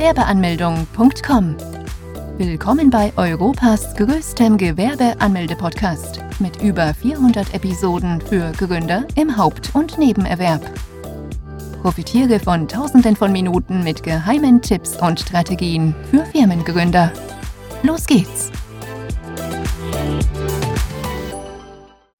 Gewerbeanmeldung.com. Willkommen bei Europas größtem Gewerbeanmelde-Podcast mit über 400 Episoden für Gründer im Haupt- und Nebenerwerb. Profitiere von Tausenden von Minuten mit geheimen Tipps und Strategien für Firmengründer. Los geht's!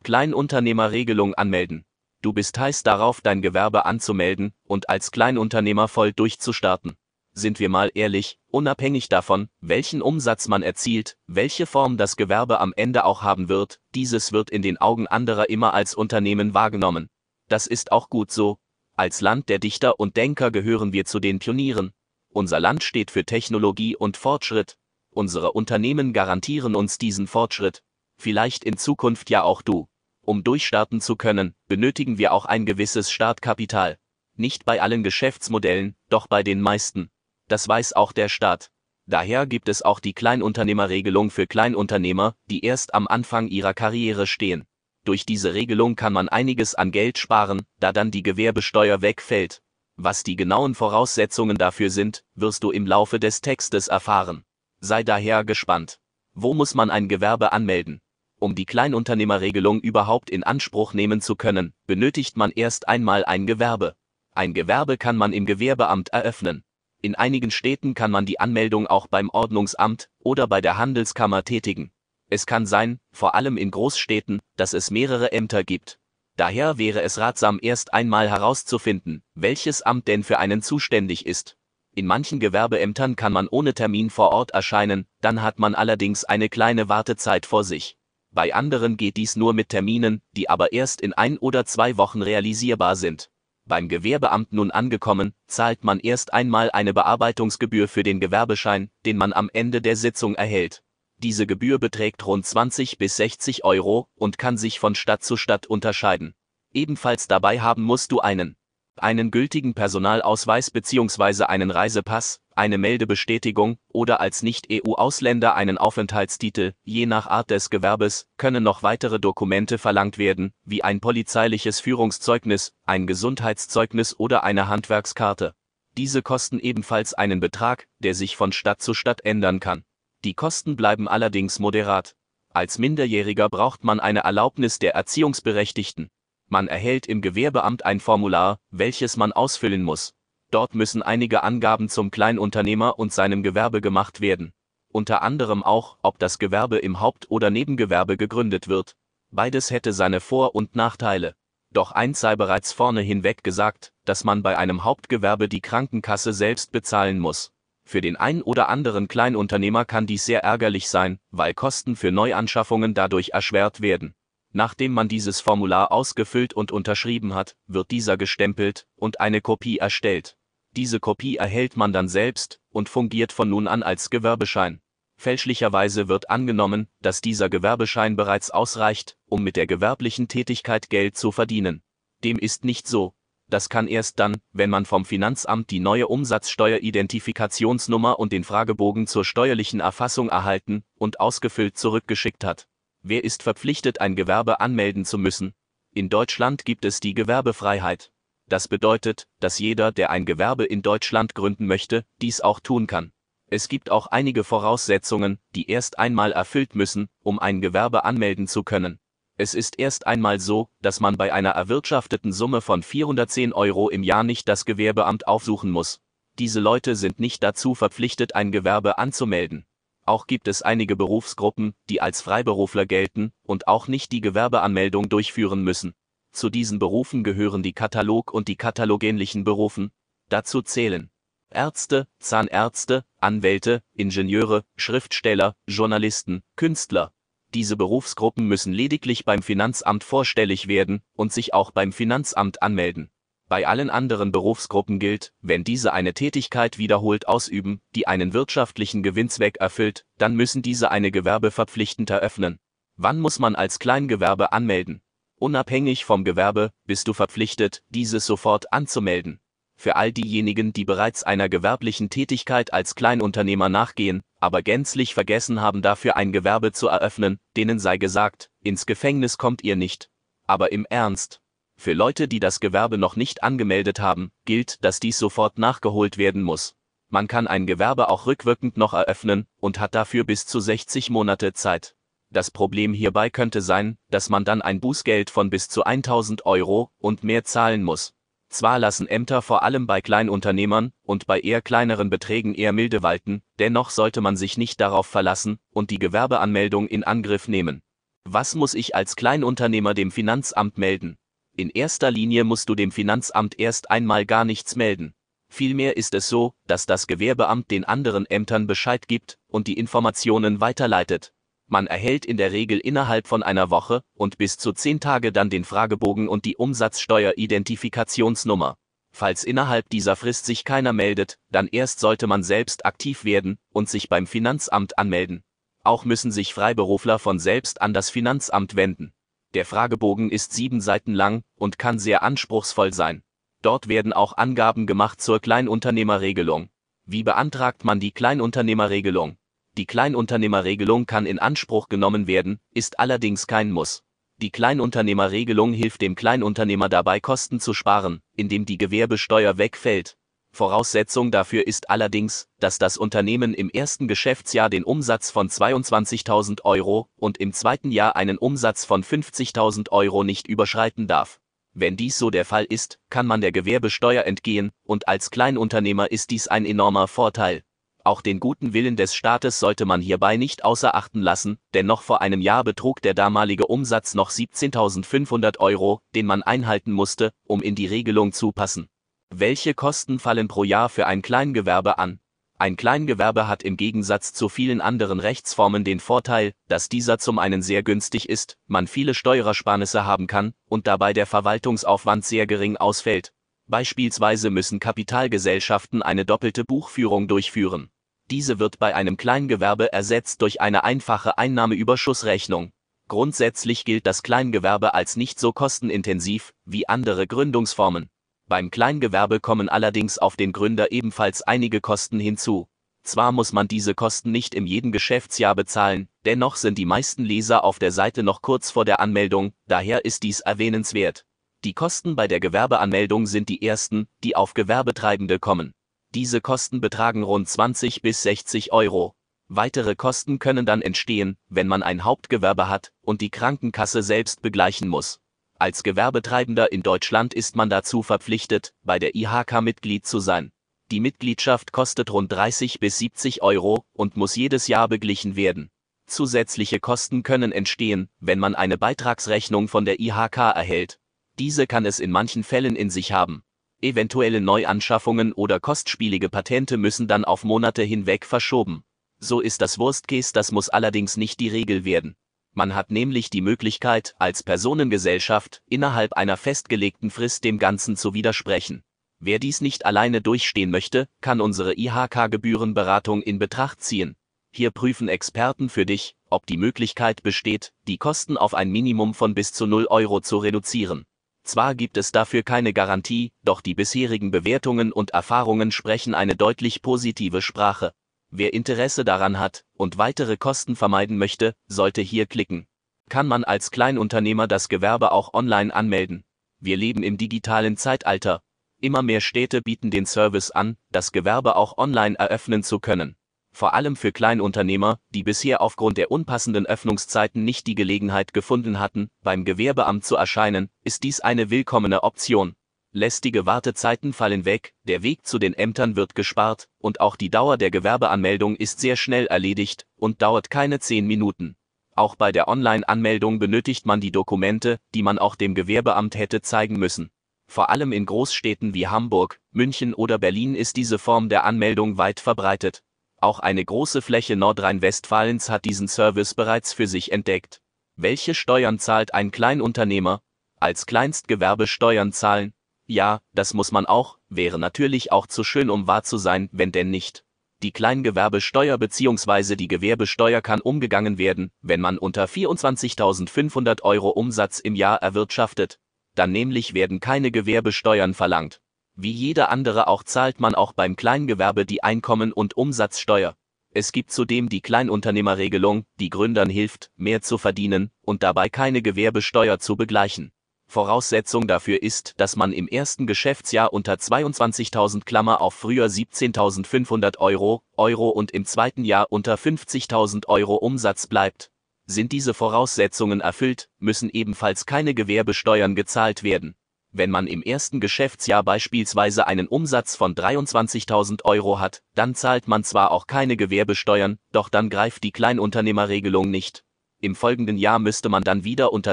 Kleinunternehmerregelung anmelden. Du bist heiß darauf, dein Gewerbe anzumelden und als Kleinunternehmer voll durchzustarten. Sind wir mal ehrlich, unabhängig davon, welchen Umsatz man erzielt, welche Form das Gewerbe am Ende auch haben wird, dieses wird in den Augen anderer immer als Unternehmen wahrgenommen. Das ist auch gut so, als Land der Dichter und Denker gehören wir zu den Pionieren. Unser Land steht für Technologie und Fortschritt. Unsere Unternehmen garantieren uns diesen Fortschritt. Vielleicht in Zukunft ja auch du. Um durchstarten zu können, benötigen wir auch ein gewisses Startkapital. Nicht bei allen Geschäftsmodellen, doch bei den meisten. Das weiß auch der Staat. Daher gibt es auch die Kleinunternehmerregelung für Kleinunternehmer, die erst am Anfang ihrer Karriere stehen. Durch diese Regelung kann man einiges an Geld sparen, da dann die Gewerbesteuer wegfällt. Was die genauen Voraussetzungen dafür sind, wirst du im Laufe des Textes erfahren. Sei daher gespannt. Wo muss man ein Gewerbe anmelden? Um die Kleinunternehmerregelung überhaupt in Anspruch nehmen zu können, benötigt man erst einmal ein Gewerbe. Ein Gewerbe kann man im Gewerbeamt eröffnen. In einigen Städten kann man die Anmeldung auch beim Ordnungsamt oder bei der Handelskammer tätigen. Es kann sein, vor allem in Großstädten, dass es mehrere Ämter gibt. Daher wäre es ratsam, erst einmal herauszufinden, welches Amt denn für einen zuständig ist. In manchen Gewerbeämtern kann man ohne Termin vor Ort erscheinen, dann hat man allerdings eine kleine Wartezeit vor sich. Bei anderen geht dies nur mit Terminen, die aber erst in ein oder zwei Wochen realisierbar sind. Beim Gewerbeamt nun angekommen, zahlt man erst einmal eine Bearbeitungsgebühr für den Gewerbeschein, den man am Ende der Sitzung erhält. Diese Gebühr beträgt rund 20 bis 60 Euro und kann sich von Stadt zu Stadt unterscheiden. Ebenfalls dabei haben musst du einen einen gültigen Personalausweis bzw. einen Reisepass, eine Meldebestätigung oder als Nicht-EU-Ausländer einen Aufenthaltstitel, je nach Art des Gewerbes, können noch weitere Dokumente verlangt werden, wie ein polizeiliches Führungszeugnis, ein Gesundheitszeugnis oder eine Handwerkskarte. Diese kosten ebenfalls einen Betrag, der sich von Stadt zu Stadt ändern kann. Die Kosten bleiben allerdings moderat. Als Minderjähriger braucht man eine Erlaubnis der Erziehungsberechtigten. Man erhält im Gewerbeamt ein Formular, welches man ausfüllen muss. Dort müssen einige Angaben zum Kleinunternehmer und seinem Gewerbe gemacht werden. Unter anderem auch, ob das Gewerbe im Haupt- oder Nebengewerbe gegründet wird. Beides hätte seine Vor- und Nachteile. Doch eins sei bereits vorne hinweg gesagt, dass man bei einem Hauptgewerbe die Krankenkasse selbst bezahlen muss. Für den ein oder anderen Kleinunternehmer kann dies sehr ärgerlich sein, weil Kosten für Neuanschaffungen dadurch erschwert werden. Nachdem man dieses Formular ausgefüllt und unterschrieben hat, wird dieser gestempelt und eine Kopie erstellt. Diese Kopie erhält man dann selbst und fungiert von nun an als Gewerbeschein. Fälschlicherweise wird angenommen, dass dieser Gewerbeschein bereits ausreicht, um mit der gewerblichen Tätigkeit Geld zu verdienen. Dem ist nicht so, das kann erst dann, wenn man vom Finanzamt die neue Umsatzsteueridentifikationsnummer und den Fragebogen zur steuerlichen Erfassung erhalten und ausgefüllt zurückgeschickt hat. Wer ist verpflichtet, ein Gewerbe anmelden zu müssen? In Deutschland gibt es die Gewerbefreiheit. Das bedeutet, dass jeder, der ein Gewerbe in Deutschland gründen möchte, dies auch tun kann. Es gibt auch einige Voraussetzungen, die erst einmal erfüllt müssen, um ein Gewerbe anmelden zu können. Es ist erst einmal so, dass man bei einer erwirtschafteten Summe von 410 Euro im Jahr nicht das Gewerbeamt aufsuchen muss. Diese Leute sind nicht dazu verpflichtet, ein Gewerbe anzumelden. Auch gibt es einige Berufsgruppen, die als Freiberufler gelten und auch nicht die Gewerbeanmeldung durchführen müssen. Zu diesen Berufen gehören die Katalog- und die katalogähnlichen Berufen. Dazu zählen Ärzte, Zahnärzte, Anwälte, Ingenieure, Schriftsteller, Journalisten, Künstler, diese Berufsgruppen müssen lediglich beim Finanzamt vorstellig werden und sich auch beim Finanzamt anmelden. Bei allen anderen Berufsgruppen gilt, wenn diese eine Tätigkeit wiederholt ausüben, die einen wirtschaftlichen Gewinnzweck erfüllt, dann müssen diese eine Gewerbe verpflichtend eröffnen. Wann muss man als Kleingewerbe anmelden? Unabhängig vom Gewerbe bist du verpflichtet, dieses sofort anzumelden für all diejenigen, die bereits einer gewerblichen Tätigkeit als Kleinunternehmer nachgehen, aber gänzlich vergessen haben dafür ein Gewerbe zu eröffnen, denen sei gesagt, ins Gefängnis kommt ihr nicht. Aber im Ernst. Für Leute, die das Gewerbe noch nicht angemeldet haben, gilt, dass dies sofort nachgeholt werden muss. Man kann ein Gewerbe auch rückwirkend noch eröffnen und hat dafür bis zu 60 Monate Zeit. Das Problem hierbei könnte sein, dass man dann ein Bußgeld von bis zu 1000 Euro und mehr zahlen muss. Zwar lassen Ämter vor allem bei Kleinunternehmern und bei eher kleineren Beträgen eher milde walten, dennoch sollte man sich nicht darauf verlassen und die Gewerbeanmeldung in Angriff nehmen. Was muss ich als Kleinunternehmer dem Finanzamt melden? In erster Linie musst du dem Finanzamt erst einmal gar nichts melden. Vielmehr ist es so, dass das Gewerbeamt den anderen Ämtern Bescheid gibt und die Informationen weiterleitet. Man erhält in der Regel innerhalb von einer Woche und bis zu zehn Tage dann den Fragebogen und die Umsatzsteueridentifikationsnummer. Falls innerhalb dieser Frist sich keiner meldet, dann erst sollte man selbst aktiv werden und sich beim Finanzamt anmelden. Auch müssen sich Freiberufler von selbst an das Finanzamt wenden. Der Fragebogen ist sieben Seiten lang und kann sehr anspruchsvoll sein. Dort werden auch Angaben gemacht zur Kleinunternehmerregelung. Wie beantragt man die Kleinunternehmerregelung? Die Kleinunternehmerregelung kann in Anspruch genommen werden, ist allerdings kein Muss. Die Kleinunternehmerregelung hilft dem Kleinunternehmer dabei, Kosten zu sparen, indem die Gewerbesteuer wegfällt. Voraussetzung dafür ist allerdings, dass das Unternehmen im ersten Geschäftsjahr den Umsatz von 22.000 Euro und im zweiten Jahr einen Umsatz von 50.000 Euro nicht überschreiten darf. Wenn dies so der Fall ist, kann man der Gewerbesteuer entgehen, und als Kleinunternehmer ist dies ein enormer Vorteil. Auch den guten Willen des Staates sollte man hierbei nicht außer Achten lassen, denn noch vor einem Jahr betrug der damalige Umsatz noch 17.500 Euro, den man einhalten musste, um in die Regelung zu passen. Welche Kosten fallen pro Jahr für ein Kleingewerbe an? Ein Kleingewerbe hat im Gegensatz zu vielen anderen Rechtsformen den Vorteil, dass dieser zum einen sehr günstig ist, man viele Steuerersparnisse haben kann und dabei der Verwaltungsaufwand sehr gering ausfällt. Beispielsweise müssen Kapitalgesellschaften eine doppelte Buchführung durchführen. Diese wird bei einem Kleingewerbe ersetzt durch eine einfache Einnahmeüberschussrechnung. Grundsätzlich gilt das Kleingewerbe als nicht so kostenintensiv wie andere Gründungsformen. Beim Kleingewerbe kommen allerdings auf den Gründer ebenfalls einige Kosten hinzu. Zwar muss man diese Kosten nicht im jeden Geschäftsjahr bezahlen, dennoch sind die meisten Leser auf der Seite noch kurz vor der Anmeldung, daher ist dies erwähnenswert. Die Kosten bei der Gewerbeanmeldung sind die ersten, die auf Gewerbetreibende kommen. Diese Kosten betragen rund 20 bis 60 Euro. Weitere Kosten können dann entstehen, wenn man ein Hauptgewerbe hat und die Krankenkasse selbst begleichen muss. Als Gewerbetreibender in Deutschland ist man dazu verpflichtet, bei der IHK Mitglied zu sein. Die Mitgliedschaft kostet rund 30 bis 70 Euro und muss jedes Jahr beglichen werden. Zusätzliche Kosten können entstehen, wenn man eine Beitragsrechnung von der IHK erhält. Diese kann es in manchen Fällen in sich haben. Eventuelle Neuanschaffungen oder kostspielige Patente müssen dann auf Monate hinweg verschoben. So ist das Worst Case, das muss allerdings nicht die Regel werden. Man hat nämlich die Möglichkeit, als Personengesellschaft innerhalb einer festgelegten Frist dem Ganzen zu widersprechen. Wer dies nicht alleine durchstehen möchte, kann unsere IHK-Gebührenberatung in Betracht ziehen. Hier prüfen Experten für dich, ob die Möglichkeit besteht, die Kosten auf ein Minimum von bis zu 0 Euro zu reduzieren. Zwar gibt es dafür keine Garantie, doch die bisherigen Bewertungen und Erfahrungen sprechen eine deutlich positive Sprache. Wer Interesse daran hat und weitere Kosten vermeiden möchte, sollte hier klicken. Kann man als Kleinunternehmer das Gewerbe auch online anmelden? Wir leben im digitalen Zeitalter. Immer mehr Städte bieten den Service an, das Gewerbe auch online eröffnen zu können. Vor allem für Kleinunternehmer, die bisher aufgrund der unpassenden Öffnungszeiten nicht die Gelegenheit gefunden hatten, beim Gewerbeamt zu erscheinen, ist dies eine willkommene Option. Lästige Wartezeiten fallen weg, der Weg zu den Ämtern wird gespart, und auch die Dauer der Gewerbeanmeldung ist sehr schnell erledigt und dauert keine zehn Minuten. Auch bei der Online-Anmeldung benötigt man die Dokumente, die man auch dem Gewerbeamt hätte zeigen müssen. Vor allem in Großstädten wie Hamburg, München oder Berlin ist diese Form der Anmeldung weit verbreitet. Auch eine große Fläche Nordrhein-Westfalens hat diesen Service bereits für sich entdeckt. Welche Steuern zahlt ein Kleinunternehmer? Als Kleinstgewerbe Steuern zahlen, ja, das muss man auch, wäre natürlich auch zu schön, um wahr zu sein, wenn denn nicht. Die Kleingewerbesteuer bzw. die Gewerbesteuer kann umgegangen werden, wenn man unter 24.500 Euro Umsatz im Jahr erwirtschaftet. Dann nämlich werden keine Gewerbesteuern verlangt. Wie jeder andere auch zahlt man auch beim Kleingewerbe die Einkommen- und Umsatzsteuer. Es gibt zudem die Kleinunternehmerregelung, die Gründern hilft, mehr zu verdienen und dabei keine Gewerbesteuer zu begleichen. Voraussetzung dafür ist, dass man im ersten Geschäftsjahr unter 22.000 Klammer auf früher 17.500 Euro, Euro und im zweiten Jahr unter 50.000 Euro Umsatz bleibt. Sind diese Voraussetzungen erfüllt, müssen ebenfalls keine Gewerbesteuern gezahlt werden. Wenn man im ersten Geschäftsjahr beispielsweise einen Umsatz von 23.000 Euro hat, dann zahlt man zwar auch keine Gewerbesteuern, doch dann greift die Kleinunternehmerregelung nicht. Im folgenden Jahr müsste man dann wieder unter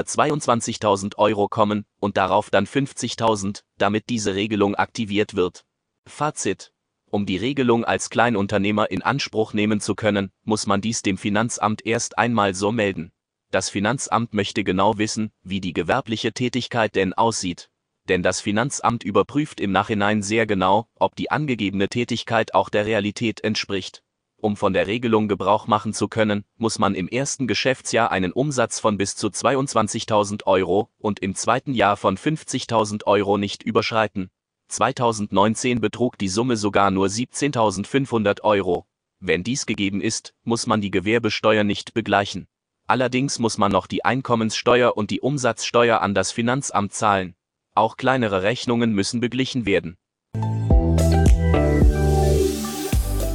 22.000 Euro kommen und darauf dann 50.000, damit diese Regelung aktiviert wird. Fazit. Um die Regelung als Kleinunternehmer in Anspruch nehmen zu können, muss man dies dem Finanzamt erst einmal so melden. Das Finanzamt möchte genau wissen, wie die gewerbliche Tätigkeit denn aussieht. Denn das Finanzamt überprüft im Nachhinein sehr genau, ob die angegebene Tätigkeit auch der Realität entspricht. Um von der Regelung Gebrauch machen zu können, muss man im ersten Geschäftsjahr einen Umsatz von bis zu 22.000 Euro und im zweiten Jahr von 50.000 Euro nicht überschreiten. 2019 betrug die Summe sogar nur 17.500 Euro. Wenn dies gegeben ist, muss man die Gewerbesteuer nicht begleichen. Allerdings muss man noch die Einkommenssteuer und die Umsatzsteuer an das Finanzamt zahlen. Auch kleinere Rechnungen müssen beglichen werden.